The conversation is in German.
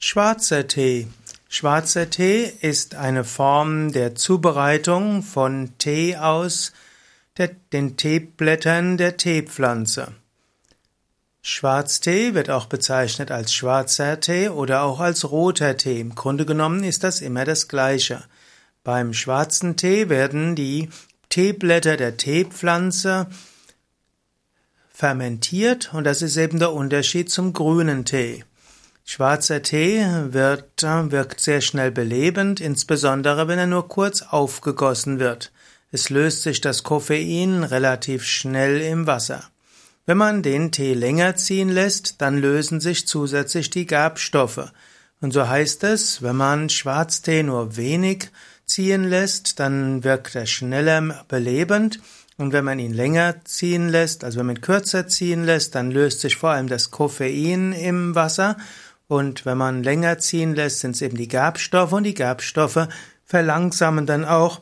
Schwarzer Tee. Schwarzer Tee ist eine Form der Zubereitung von Tee aus der, den Teeblättern der Teepflanze. Schwarztee wird auch bezeichnet als schwarzer Tee oder auch als roter Tee. Im Grunde genommen ist das immer das Gleiche. Beim schwarzen Tee werden die Teeblätter der Teepflanze fermentiert und das ist eben der Unterschied zum grünen Tee. Schwarzer Tee wird, wirkt sehr schnell belebend, insbesondere wenn er nur kurz aufgegossen wird. Es löst sich das Koffein relativ schnell im Wasser. Wenn man den Tee länger ziehen lässt, dann lösen sich zusätzlich die Gerbstoffe. Und so heißt es, wenn man Schwarztee nur wenig ziehen lässt, dann wirkt er schneller belebend. Und wenn man ihn länger ziehen lässt, also wenn man ihn kürzer ziehen lässt, dann löst sich vor allem das Koffein im Wasser und wenn man länger ziehen lässt, sind es eben die Gerbstoffe. Und die Gerbstoffe verlangsamen dann auch